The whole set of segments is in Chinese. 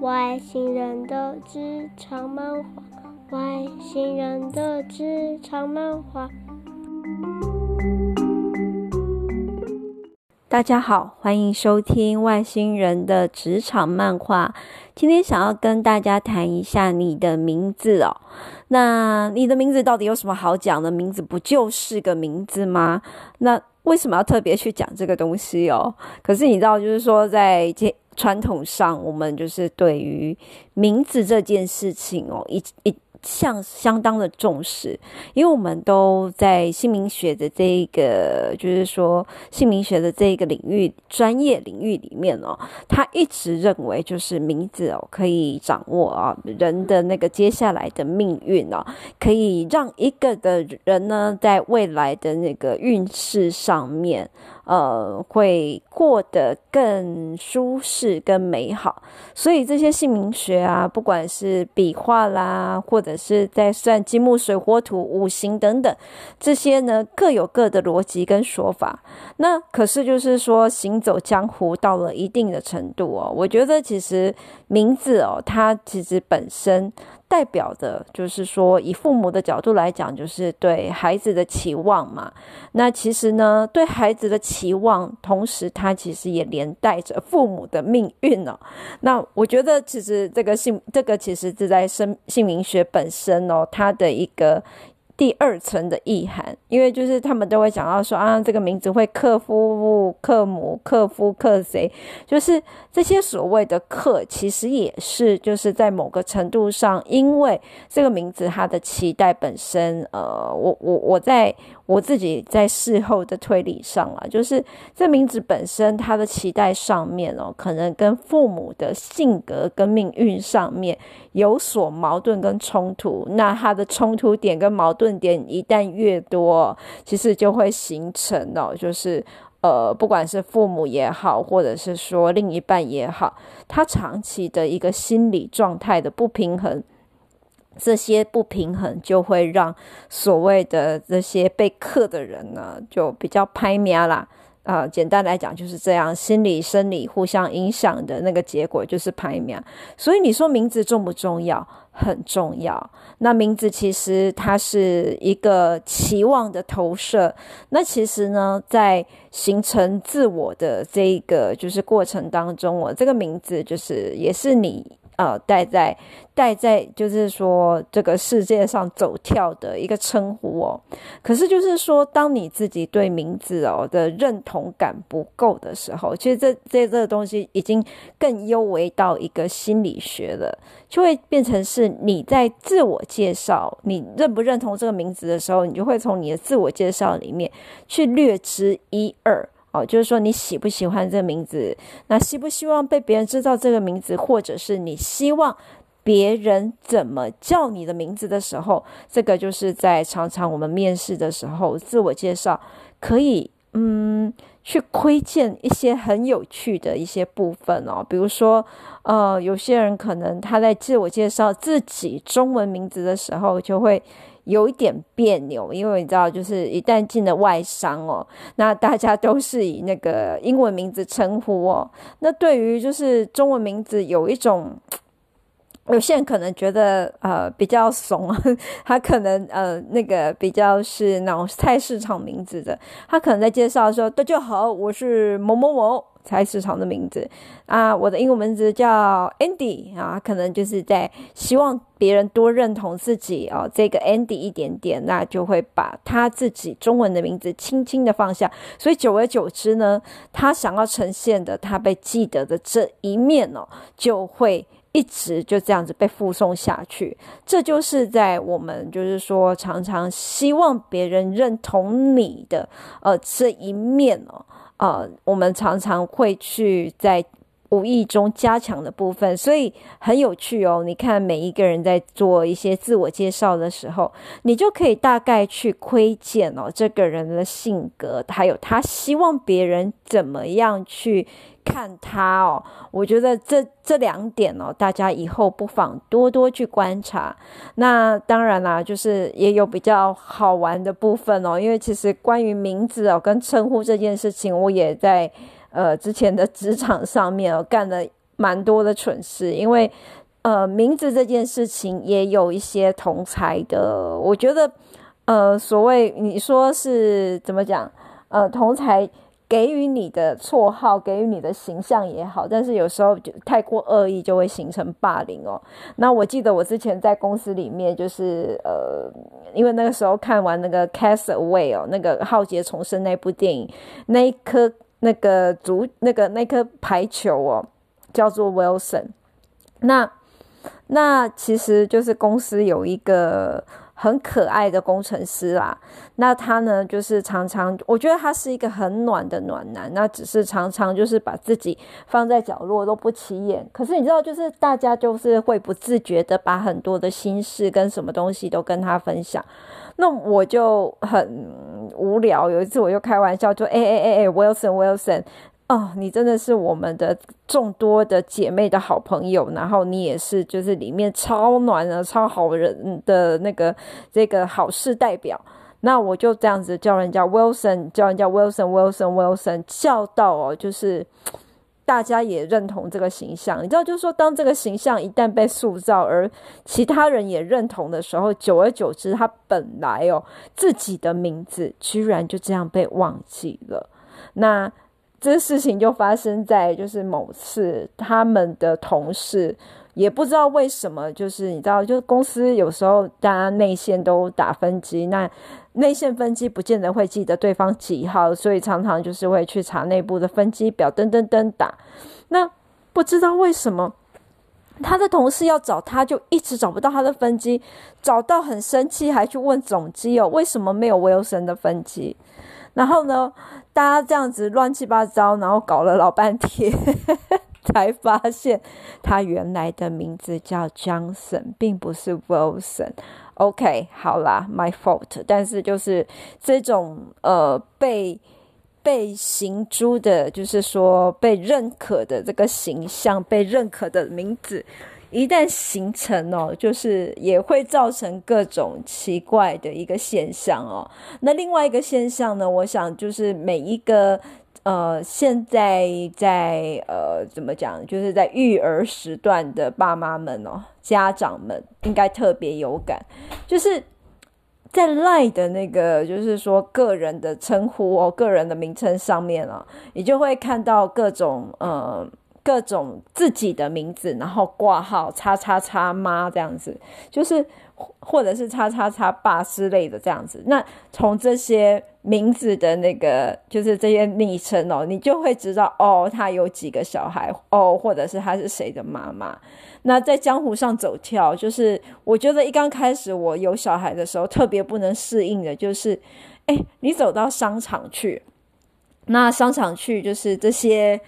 外星人的职场漫画，外星人的职场漫画。大家好，欢迎收听外星人的职场漫画。今天想要跟大家谈一下你的名字哦。那你的名字到底有什么好讲的？名字不就是个名字吗？那为什么要特别去讲这个东西哦？可是你知道，就是说在这。传统上，我们就是对于名字这件事情哦，一一向相当的重视，因为我们都在姓名学的这一个，就是说姓名学的这一个领域专业领域里面哦，他一直认为就是名字哦可以掌握啊人的那个接下来的命运哦，可以让一个的人呢在未来的那个运势上面。呃，会过得更舒适、更美好，所以这些姓名学啊，不管是笔画啦，或者是在算金木水火土五行等等，这些呢各有各的逻辑跟说法。那可是就是说，行走江湖到了一定的程度哦，我觉得其实名字哦，它其实本身。代表的就是说，以父母的角度来讲，就是对孩子的期望嘛。那其实呢，对孩子的期望，同时他其实也连带着父母的命运哦。那我觉得，其实这个姓，这个其实是在生姓名学本身哦，它的一个。第二层的意涵，因为就是他们都会讲到说啊，这个名字会克夫、克母、克夫、克谁，就是这些所谓的克，其实也是就是在某个程度上，因为这个名字它的期待本身，呃，我我我在。我自己在事后的推理上啊，就是这名字本身它的期待上面哦，可能跟父母的性格跟命运上面有所矛盾跟冲突。那它的冲突点跟矛盾点一旦越多，其实就会形成哦，就是呃，不管是父母也好，或者是说另一半也好，他长期的一个心理状态的不平衡。这些不平衡就会让所谓的这些被克的人呢，就比较歹命啦。啊、简单来讲就是这样，心理生理互相影响的那个结果就是排名。所以你说名字重不重要？很重要。那名字其实它是一个期望的投射。那其实呢，在形成自我的这个就是过程当中，我这个名字就是也是你。呃，带在带在，就是说这个世界上走跳的一个称呼哦。可是就是说，当你自己对名字哦的认同感不够的时候，其实这这这个东西已经更优为到一个心理学了，就会变成是你在自我介绍，你认不认同这个名字的时候，你就会从你的自我介绍里面去略知一二。哦，就是说你喜不喜欢这个名字？那希不希望被别人知道这个名字，或者是你希望别人怎么叫你的名字的时候，这个就是在常常我们面试的时候，自我介绍可以嗯去窥见一些很有趣的一些部分哦。比如说，呃，有些人可能他在自我介绍自己中文名字的时候，就会。有一点别扭，因为你知道，就是一旦进了外商哦，那大家都是以那个英文名字称呼哦。那对于就是中文名字，有一种有些人可能觉得呃比较怂，他可能呃那个比较是那种菜市场名字的，他可能在介绍说：“大家好，我是某某某。”菜市场的名字啊，我的英文名字叫 Andy 啊，可能就是在希望别人多认同自己哦，这个 Andy 一点点，那就会把他自己中文的名字轻轻的放下，所以久而久之呢，他想要呈现的，他被记得的这一面哦，就会一直就这样子被附送下去。这就是在我们就是说常常希望别人认同你的呃这一面哦。呃，我们常常会去在无意中加强的部分，所以很有趣哦。你看每一个人在做一些自我介绍的时候，你就可以大概去窥见哦，这个人的性格，还有他希望别人怎么样去看他哦。我觉得这这两点哦，大家以后不妨多多去观察。那当然啦，就是也有比较好玩的部分哦，因为其实关于名字哦跟称呼这件事情，我也在。呃，之前的职场上面哦，干了蛮多的蠢事，因为呃，名字这件事情也有一些同才的，我觉得呃，所谓你说是怎么讲，呃，同才。给予你的绰号，给予你的形象也好，但是有时候就太过恶意，就会形成霸凌哦。那我记得我之前在公司里面，就是呃，因为那个时候看完那个《Cast Away》哦，那个《浩劫重生》那部电影，那一颗那个足那个那颗排球哦，叫做 Wilson。那那其实就是公司有一个。很可爱的工程师啦，那他呢，就是常常，我觉得他是一个很暖的暖男，那只是常常就是把自己放在角落都不起眼。可是你知道，就是大家就是会不自觉的把很多的心事跟什么东西都跟他分享。那我就很无聊，有一次我就开玩笑，就哎哎哎哎，Wilson Wilson。哦，你真的是我们的众多的姐妹的好朋友，然后你也是就是里面超暖的、超好人的那个这个好事代表。那我就这样子叫人家 Wilson，叫人家 Wilson，Wilson，Wilson，叫到哦，就是大家也认同这个形象。你知道，就是说，当这个形象一旦被塑造，而其他人也认同的时候，久而久之，他本来哦自己的名字居然就这样被忘记了。那。这事情就发生在就是某次，他们的同事也不知道为什么，就是你知道，就是公司有时候大家内线都打分机，那内线分机不见得会记得对方几号，所以常常就是会去查内部的分机表，噔噔噔打。那不知道为什么，他的同事要找他，就一直找不到他的分机，找到很生气，还去问总机哦，为什么没有 Wilson 的分机？然后呢，大家这样子乱七八糟，然后搞了老半天，才发现他原来的名字叫 Johnson，并不是 Wilson。OK，好啦，My fault。但是就是这种呃被被行诸的，就是说被认可的这个形象，被认可的名字。一旦形成哦，就是也会造成各种奇怪的一个现象哦。那另外一个现象呢，我想就是每一个呃，现在在呃怎么讲，就是在育儿时段的爸妈们哦，家长们应该特别有感，就是在 LINE 的那个，就是说个人的称呼哦，个人的名称上面哦，你就会看到各种呃。各种自己的名字，然后挂号叉叉叉妈这样子，就是或者是叉叉叉爸之类的这样子。那从这些名字的那个，就是这些昵称哦，你就会知道哦，他有几个小孩哦，或者是他是谁的妈妈。那在江湖上走跳，就是我觉得一刚开始我有小孩的时候，特别不能适应的就是，哎，你走到商场去，那商场去就是这些。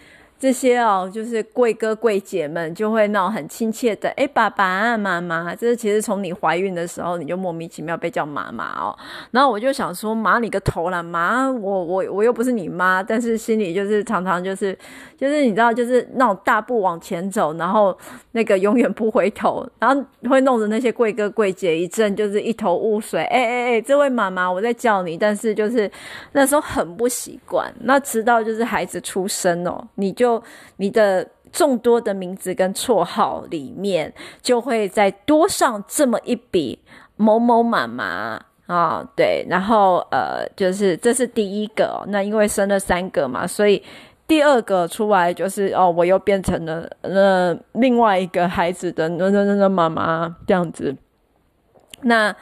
这些哦，就是贵哥贵姐们就会那种很亲切的，哎，爸爸，妈妈，这是其实从你怀孕的时候，你就莫名其妙被叫妈妈哦。然后我就想说，妈你个头啦，妈，我我我又不是你妈，但是心里就是常常就是就是你知道，就是那种大步往前走，然后那个永远不回头，然后会弄得那些贵哥贵姐一阵就是一头雾水。哎哎哎，这位妈妈，我在叫你，但是就是那时候很不习惯。那直到就是孩子出生哦，你就。你的众多的名字跟绰号里面，就会再多上这么一笔某某妈妈啊、对，然后呃，就是这是第一个、那因为生了三个嘛，所以第二个出来就是哦，我又变成了呃另外一个孩子的那那那妈妈这样子。那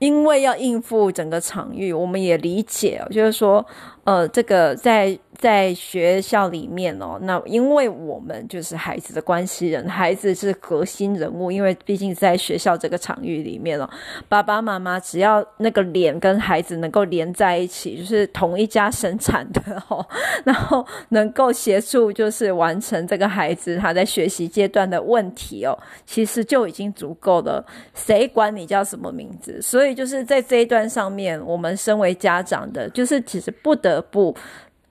因为要应付整个场域，我们也理解，就是说呃，这个在。在学校里面哦，那因为我们就是孩子的关系人，孩子是核心人物，因为毕竟在学校这个场域里面哦，爸爸妈妈只要那个脸跟孩子能够连在一起，就是同一家生产的哦，然后能够协助就是完成这个孩子他在学习阶段的问题哦，其实就已经足够了。谁管你叫什么名字？所以就是在这一段上面，我们身为家长的，就是其实不得不。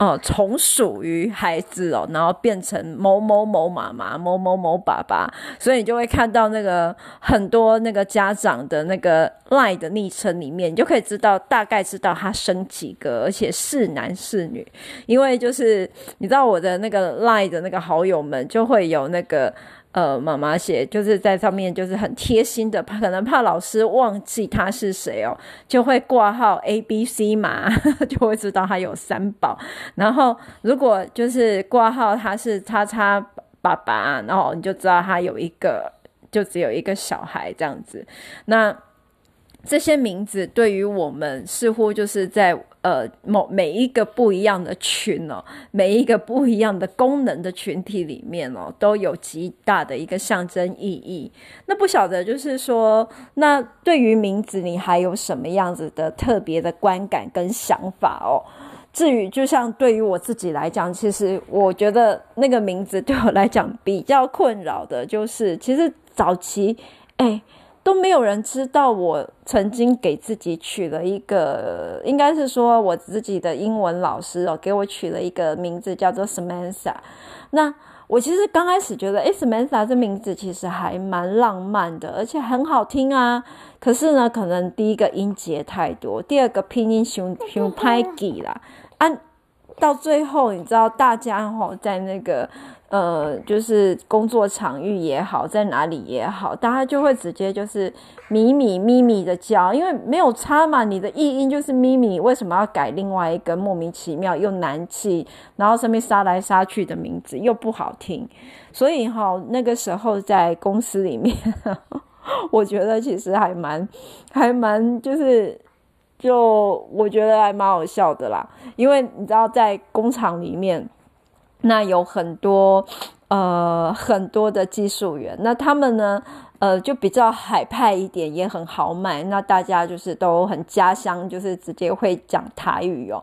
哦，从属于孩子哦，然后变成某某某妈妈、某某某爸爸，所以你就会看到那个很多那个家长的那个 LINE 的昵称里面，你就可以知道大概知道他生几个，而且是男是女，因为就是你知道我的那个 LINE 的那个好友们就会有那个。呃，妈妈写就是在上面，就是很贴心的，可能怕老师忘记他是谁哦，就会挂号 A B C 嘛，就会知道他有三宝。然后如果就是挂号他是叉叉爸爸，然后你就知道他有一个，就只有一个小孩这样子。那这些名字对于我们似乎就是在。呃，某每一个不一样的群哦，每一个不一样的功能的群体里面哦，都有极大的一个象征意义。那不晓得就是说，那对于名字，你还有什么样子的特别的观感跟想法哦？至于就像对于我自己来讲，其实我觉得那个名字对我来讲比较困扰的，就是其实早期哎。都没有人知道我曾经给自己取了一个，应该是说我自己的英文老师哦，给我取了一个名字叫做 Samantha。那我其实刚开始觉得，，Samantha 这名字其实还蛮浪漫的，而且很好听啊。可是呢，可能第一个音节太多，第二个拼音熊熊拍记啦。啊，到最后你知道，大家齁在那个。呃，就是工作场域也好，在哪里也好，大家就会直接就是咪咪咪咪的叫，因为没有差嘛。你的译音就是咪咪，为什么要改另外一个莫名其妙又难记，然后上面杀来杀去的名字又不好听？所以哈，那个时候在公司里面，我觉得其实还蛮还蛮就是就我觉得还蛮好笑的啦，因为你知道在工厂里面。那有很多，呃，很多的技术员，那他们呢，呃，就比较海派一点，也很豪迈。那大家就是都很家乡，就是直接会讲台语哦。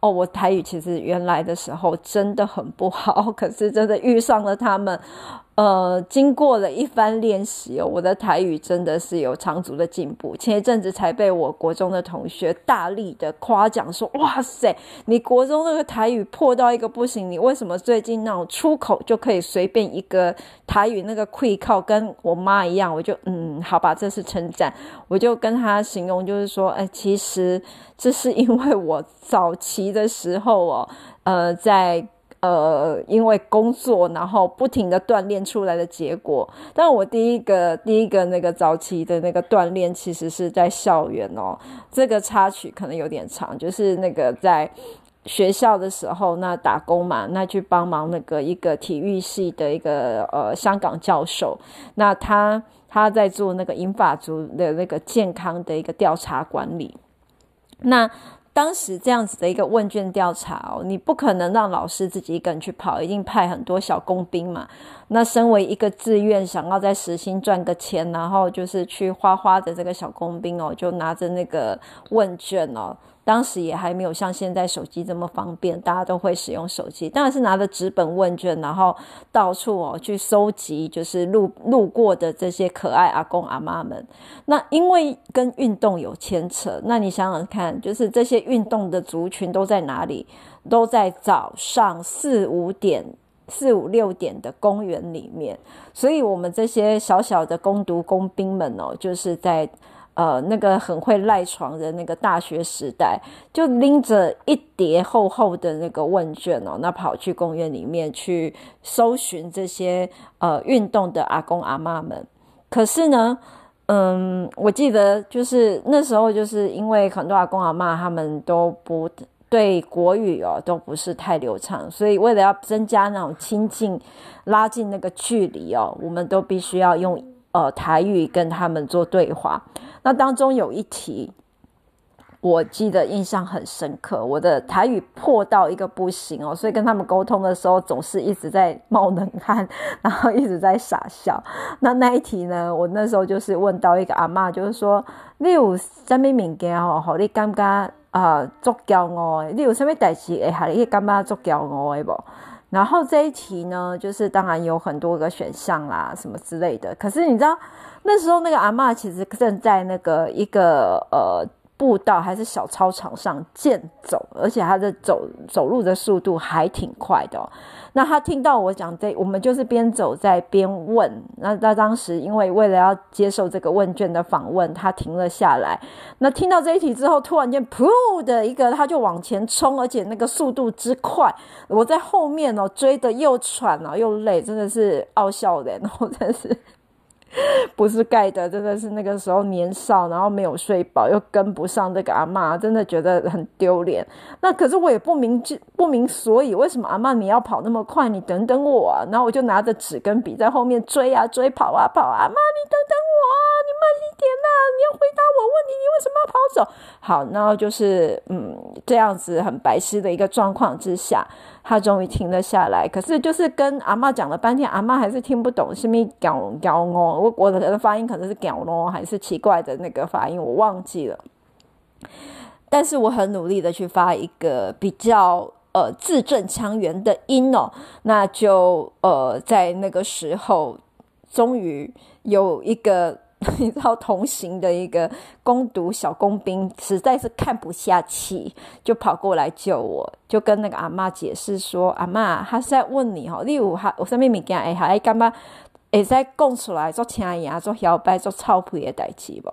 哦，我台语其实原来的时候真的很不好，可是真的遇上了他们。呃，经过了一番练习哦，我的台语真的是有长足的进步。前一阵子才被我国中的同学大力的夸奖说：“哇塞，你国中那个台语破到一个不行，你为什么最近那种出口就可以随便一个台语那个气口跟我妈一样？”我就嗯，好吧，这是称赞。我就跟他形容，就是说，哎，其实这是因为我早期的时候哦，呃，在。呃，因为工作，然后不停的锻炼出来的结果。但我第一个第一个那个早期的那个锻炼，其实是在校园哦。这个插曲可能有点长，就是那个在学校的时候，那打工嘛，那去帮忙那个一个体育系的一个呃香港教授，那他他在做那个英法族的那个健康的一个调查管理，那。当时这样子的一个问卷调查哦，你不可能让老师自己一个人去跑，一定派很多小工兵嘛。那身为一个自愿想要在时薪赚个钱，然后就是去花花的这个小工兵哦，就拿着那个问卷哦。当时也还没有像现在手机这么方便，大家都会使用手机。当然是拿着纸本问卷，然后到处哦去收集，就是路路过的这些可爱阿公阿妈们。那因为跟运动有牵扯，那你想想看，就是这些运动的族群都在哪里？都在早上四五点、四五六点的公园里面。所以，我们这些小小的工读工兵们哦，就是在。呃，那个很会赖床的那个大学时代，就拎着一叠厚厚的那个问卷哦，那跑去公园里面去搜寻这些呃运动的阿公阿妈们。可是呢，嗯，我记得就是那时候，就是因为很多阿公阿妈他们都不对国语哦都不是太流畅，所以为了要增加那种亲近、拉近那个距离哦，我们都必须要用呃台语跟他们做对话。那当中有一题，我记得印象很深刻。我的台语破到一个不行哦，所以跟他们沟通的时候总是一直在冒冷汗，然后一直在傻笑。那那一题呢，我那时候就是问到一个阿嬷，就是说你有什么物件哦，好你感觉啊足骄傲的？你有什么代志会让你感觉足骄傲的不？然后这一题呢，就是当然有很多个选项啦，什么之类的。可是你知道？那时候那个阿嬷其实正在那个一个呃步道还是小操场上健走，而且他的走走路的速度还挺快的。那他听到我讲这，我们就是边走在边问。那他当时因为为了要接受这个问卷的访问，他停了下来。那听到这一题之后，突然间噗的一个，他就往前冲，而且那个速度之快，我在后面哦追得又喘又累，真的是傲笑的，然后真是。不是盖的，真的是那个时候年少，然后没有睡饱，又跟不上这个阿嬷，真的觉得很丢脸。那可是我也不明不明所以，为什么阿嬷你要跑那么快？你等等我啊！然后我就拿着纸跟笔在后面追啊追，跑啊跑啊！阿嬷你等等我啊！你慢一点呐、啊！你要回答我问题，你为什么要跑走？好，然后就是嗯这样子很白痴的一个状况之下。他终于停了下来，可是就是跟阿嬷讲了半天，阿嬷还是听不懂，是咪讲讲哦，我我的发音可能是讲咯，还是奇怪的那个发音，我忘记了。但是我很努力的去发一个比较呃字正腔圆的音哦，那就呃在那个时候，终于有一个。你知道同行的一个攻读小工兵实在是看不下去，就跑过来救我，就跟那个阿嬷解释说：“阿嬷，他是在问你哦，例如哈，我上面物件哎，还干嘛？会使讲出来做听牙、做摇摆、做臭屁的代志不？”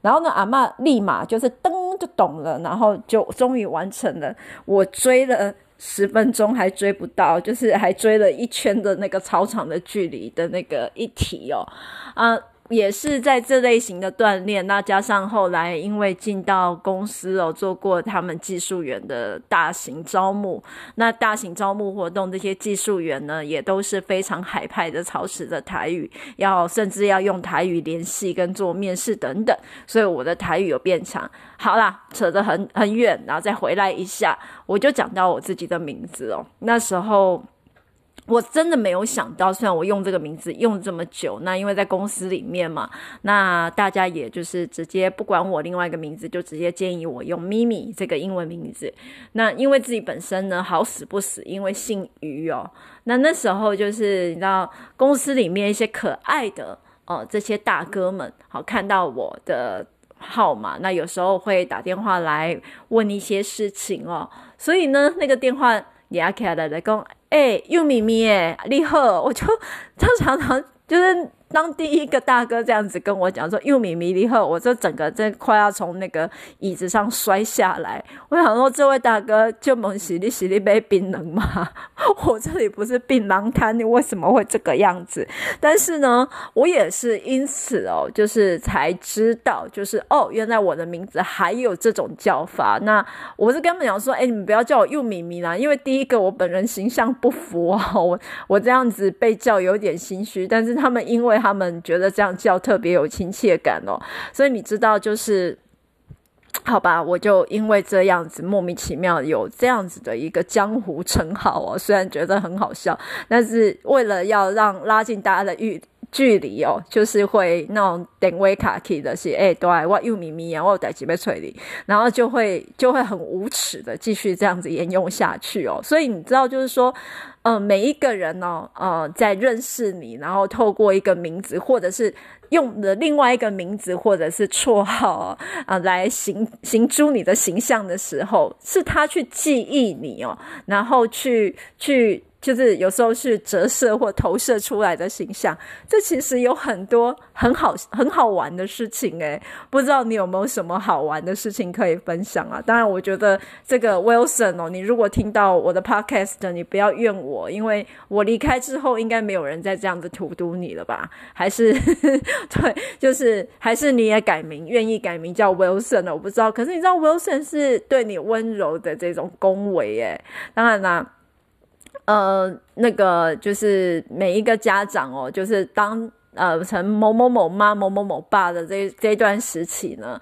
然后呢，阿嬷立马就是噔就懂了，然后就终于完成了。我追了十分钟还追不到，就是还追了一圈的那个操场的距离的那个一题哦，啊。也是在这类型的锻炼，那加上后来因为进到公司哦，做过他们技术员的大型招募，那大型招募活动这些技术员呢，也都是非常海派的，操持着台语，要甚至要用台语联系跟做面试等等，所以我的台语有变强。好啦，扯得很很远，然后再回来一下，我就讲到我自己的名字哦，那时候。我真的没有想到，虽然我用这个名字用这么久，那因为在公司里面嘛，那大家也就是直接不管我另外一个名字，就直接建议我用咪咪这个英文名字。那因为自己本身呢，好死不死，因为姓于哦，那那时候就是你知道公司里面一些可爱的哦这些大哥们，好看到我的号码，那有时候会打电话来问一些事情哦，所以呢，那个电话也要开来来讲。哎、欸，又咪咪哎，你好，我就他常常就是。当第一个大哥这样子跟我讲说“又米米利赫”，我就整个这快要从那个椅子上摔下来。我想说，这位大哥就猛洗利洗沥杯槟榔吗？我这里不是槟榔摊，你为什么会这个样子？但是呢，我也是因此哦，就是才知道，就是哦，原来我的名字还有这种叫法。那我是跟他们讲说，哎，你们不要叫我又米米啦，因为第一个我本人形象不符哦，我我这样子被叫有点心虚。但是他们因为他们觉得这样叫特别有亲切感哦，所以你知道，就是 好吧，我就因为这样子莫名其妙有这样子的一个江湖称号哦，虽然觉得很好笑，但是为了要让拉近大家的距距离哦，就是会那种点位卡 key 的是，哎，对，我又咪咪啊，我有带几杯水里，然后就会就会很无耻的继续这样子沿用下去哦，所以你知道，就是说。呃，每一个人呢、哦，呃，在认识你，然后透过一个名字，或者是用的另外一个名字，或者是绰号啊、呃，来行行诸你的形象的时候，是他去记忆你哦，然后去去。就是有时候是折射或投射出来的形象，这其实有很多很好很好玩的事情诶，不知道你有没有什么好玩的事情可以分享啊？当然，我觉得这个 Wilson 哦，你如果听到我的 Podcast，你不要怨我，因为我离开之后，应该没有人再这样子荼毒你了吧？还是 对，就是还是你也改名，愿意改名叫 Wilson 了？我不知道，可是你知道 Wilson 是对你温柔的这种恭维诶，当然啦。呃，那个就是每一个家长哦，就是当呃成某某某妈、某某某爸的这这段时期呢，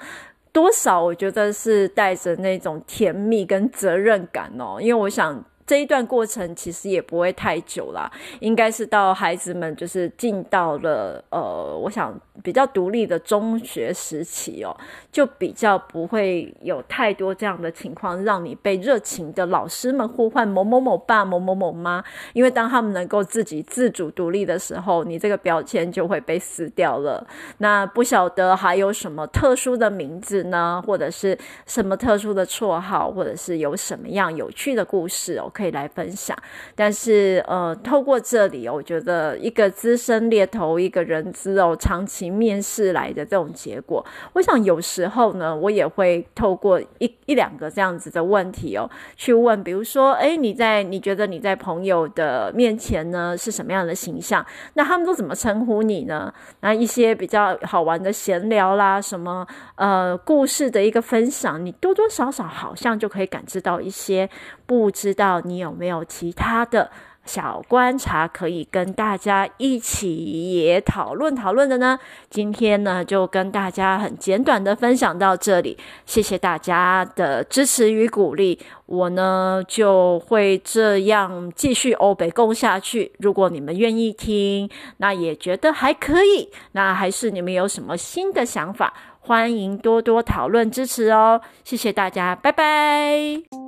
多少我觉得是带着那种甜蜜跟责任感哦，因为我想这一段过程其实也不会太久啦，应该是到孩子们就是进到了呃，我想比较独立的中学时期哦，就比较不会有太多这样的情况，让你被热情的老师们呼唤某某某爸、某某某妈。因为当他们能够自己自主独立的时候，你这个标签就会被撕掉了。那不晓得还有什么特殊的名字呢？或者是什么特殊的绰号，或者是有什么样有趣的故事哦，可以来分享。但是呃，透过这里，我觉得一个资深猎头，一个人资哦，长期。面试来的这种结果，我想有时候呢，我也会透过一一两个这样子的问题哦，去问，比如说，哎，你在你觉得你在朋友的面前呢是什么样的形象？那他们都怎么称呼你呢？那一些比较好玩的闲聊啦，什么呃故事的一个分享，你多多少少好像就可以感知到一些，不知道你有没有其他的。小观察可以跟大家一起也讨论讨论的呢。今天呢，就跟大家很简短的分享到这里，谢谢大家的支持与鼓励。我呢就会这样继续欧北共下去。如果你们愿意听，那也觉得还可以，那还是你们有什么新的想法，欢迎多多讨论支持哦。谢谢大家，拜拜。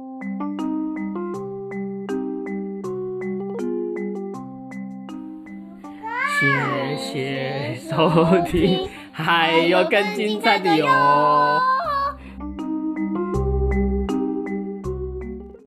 谢谢收听，还有更精彩的哟。